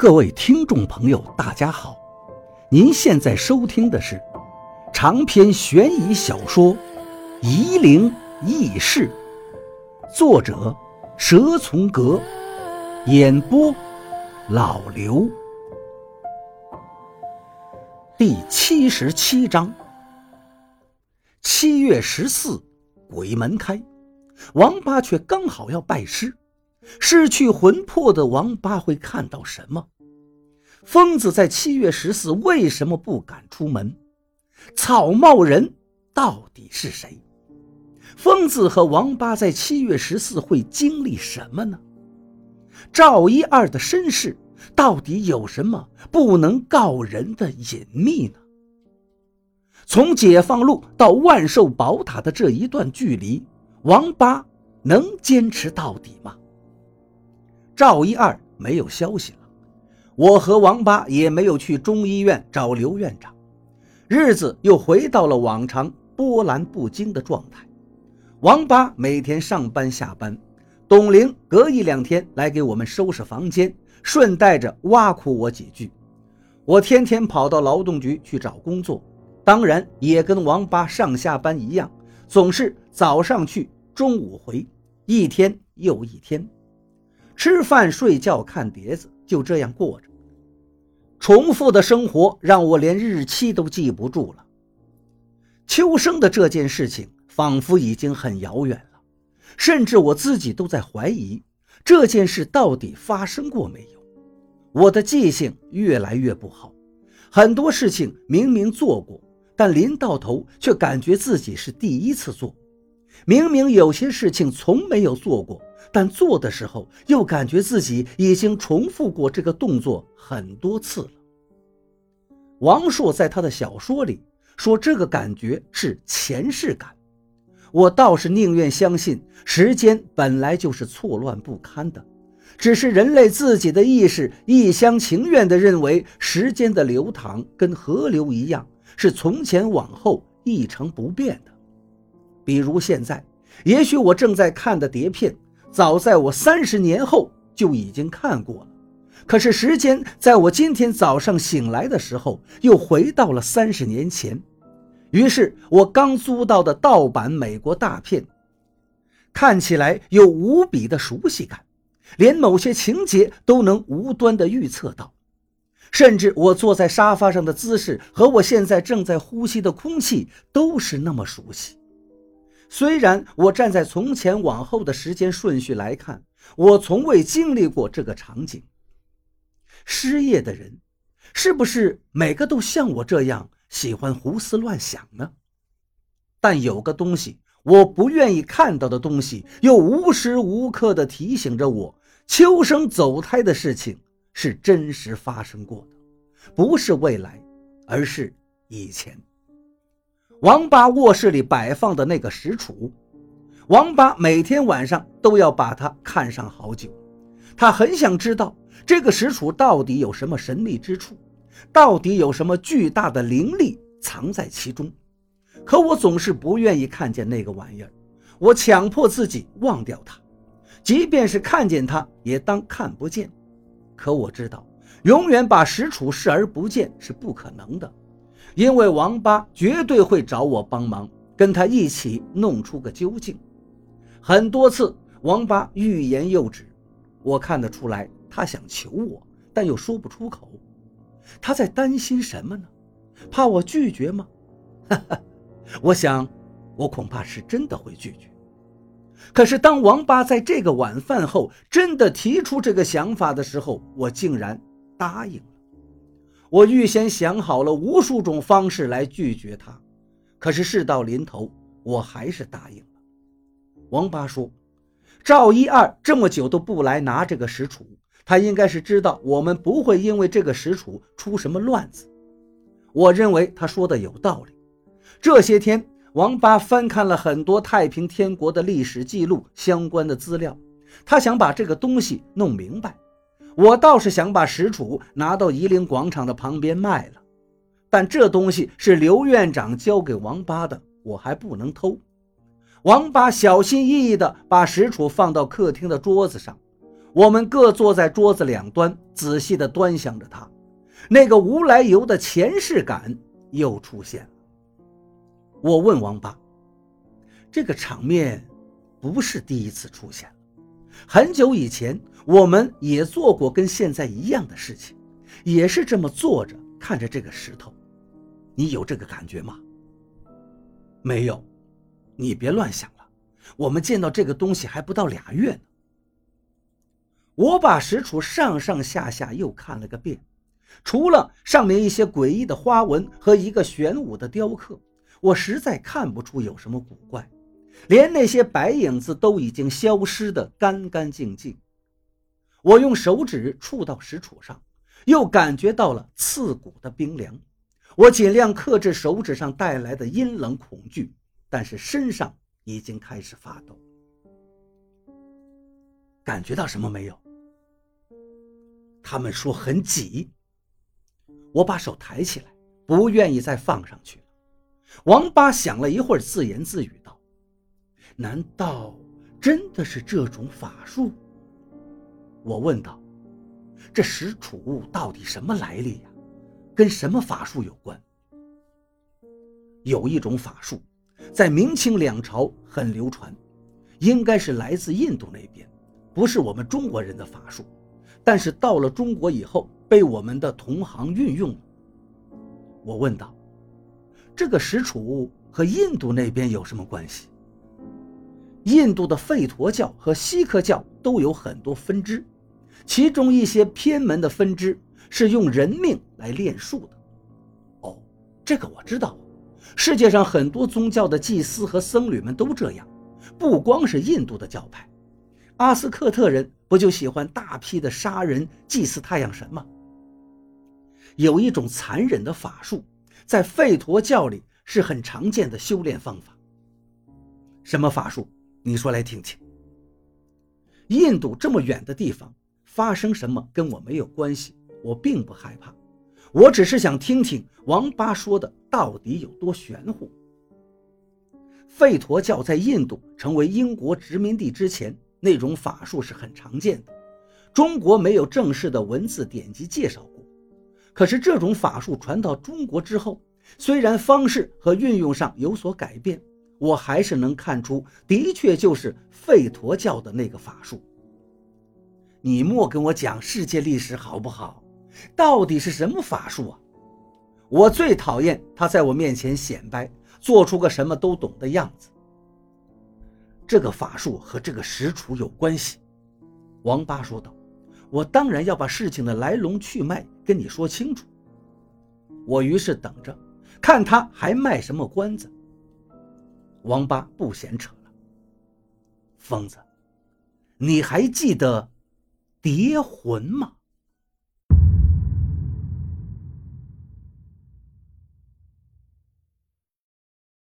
各位听众朋友，大家好！您现在收听的是长篇悬疑小说《夷陵轶事》，作者蛇从阁，演播老刘。第七十七章：七月十四，鬼门开，王八却刚好要拜师。失去魂魄的王八会看到什么？疯子在七月十四为什么不敢出门？草帽人到底是谁？疯子和王八在七月十四会经历什么呢？赵一二的身世到底有什么不能告人的隐秘呢？从解放路到万寿宝塔的这一段距离，王八能坚持到底吗？赵一二没有消息了，我和王八也没有去中医院找刘院长，日子又回到了往常波澜不惊的状态。王八每天上班下班，董玲隔一两天来给我们收拾房间，顺带着挖苦我几句。我天天跑到劳动局去找工作，当然也跟王八上下班一样，总是早上去，中午回，一天又一天。吃饭、睡觉、看碟子，就这样过着。重复的生活让我连日期都记不住了。秋生的这件事情仿佛已经很遥远了，甚至我自己都在怀疑这件事到底发生过没有。我的记性越来越不好，很多事情明明做过，但临到头却感觉自己是第一次做。明明有些事情从没有做过，但做的时候又感觉自己已经重复过这个动作很多次了。王朔在他的小说里说，这个感觉是前世感。我倒是宁愿相信，时间本来就是错乱不堪的，只是人类自己的意识一厢情愿地认为，时间的流淌跟河流一样，是从前往后一成不变的。比如现在，也许我正在看的碟片，早在我三十年后就已经看过了。可是时间在我今天早上醒来的时候，又回到了三十年前。于是，我刚租到的盗版美国大片，看起来有无比的熟悉感，连某些情节都能无端的预测到。甚至我坐在沙发上的姿势和我现在正在呼吸的空气都是那么熟悉。虽然我站在从前往后的时间顺序来看，我从未经历过这个场景。失业的人，是不是每个都像我这样喜欢胡思乱想呢？但有个东西，我不愿意看到的东西，又无时无刻地提醒着我：秋生走胎的事情是真实发生过的，不是未来，而是以前。王八卧室里摆放的那个石杵，王八每天晚上都要把它看上好久。他很想知道这个石杵到底有什么神秘之处，到底有什么巨大的灵力藏在其中。可我总是不愿意看见那个玩意儿，我强迫自己忘掉它，即便是看见它，也当看不见。可我知道，永远把石杵视而不见是不可能的。因为王八绝对会找我帮忙，跟他一起弄出个究竟。很多次，王八欲言又止，我看得出来他想求我，但又说不出口。他在担心什么呢？怕我拒绝吗？哈哈，我想，我恐怕是真的会拒绝。可是，当王八在这个晚饭后真的提出这个想法的时候，我竟然答应。我预先想好了无数种方式来拒绝他，可是事到临头，我还是答应了。王八说：“赵一二这么久都不来拿这个石杵，他应该是知道我们不会因为这个石杵出什么乱子。”我认为他说的有道理。这些天，王八翻看了很多太平天国的历史记录相关的资料，他想把这个东西弄明白。我倒是想把石杵拿到夷陵广场的旁边卖了，但这东西是刘院长交给王八的，我还不能偷。王八小心翼翼地把石杵放到客厅的桌子上，我们各坐在桌子两端，仔细地端详着他。那个无来由的前世感又出现了。我问王八：“这个场面不是第一次出现了，很久以前我们也做过跟现在一样的事情，也是这么坐着看着这个石头。你有这个感觉吗？”“没有，你别乱想了。我们见到这个东西还不到俩月呢。”我把石杵上上下下又看了个遍，除了上面一些诡异的花纹和一个玄武的雕刻，我实在看不出有什么古怪，连那些白影子都已经消失得干干净净。我用手指触到石杵上，又感觉到了刺骨的冰凉。我尽量克制手指上带来的阴冷恐惧，但是身上已经开始发抖。感觉到什么没有？他们说很挤，我把手抬起来，不愿意再放上去了。王八想了一会儿，自言自语道：“难道真的是这种法术？”我问道：“这石楚物到底什么来历呀？跟什么法术有关？”有一种法术，在明清两朝很流传，应该是来自印度那边，不是我们中国人的法术。但是到了中国以后，被我们的同行运用了。我问道：“这个石楚物和印度那边有什么关系？”印度的吠陀教和锡克教都有很多分支，其中一些偏门的分支是用人命来炼术的。哦，这个我知道，世界上很多宗教的祭司和僧侣们都这样，不光是印度的教派。阿斯克特人不就喜欢大批的杀人祭祀太阳神吗？有一种残忍的法术，在吠陀教里是很常见的修炼方法。什么法术？你说来听听。印度这么远的地方，发生什么跟我没有关系，我并不害怕，我只是想听听王八说的到底有多玄乎。吠陀教在印度成为英国殖民地之前。那种法术是很常见的，中国没有正式的文字典籍介绍过。可是这种法术传到中国之后，虽然方式和运用上有所改变，我还是能看出，的确就是吠陀教的那个法术。你莫跟我讲世界历史好不好？到底是什么法术啊？我最讨厌他在我面前显摆，做出个什么都懂的样子。这个法术和这个石杵有关系，王八说道：“我当然要把事情的来龙去脉跟你说清楚。”我于是等着，看他还卖什么关子。王八不闲扯了：“疯子，你还记得蝶魂吗？”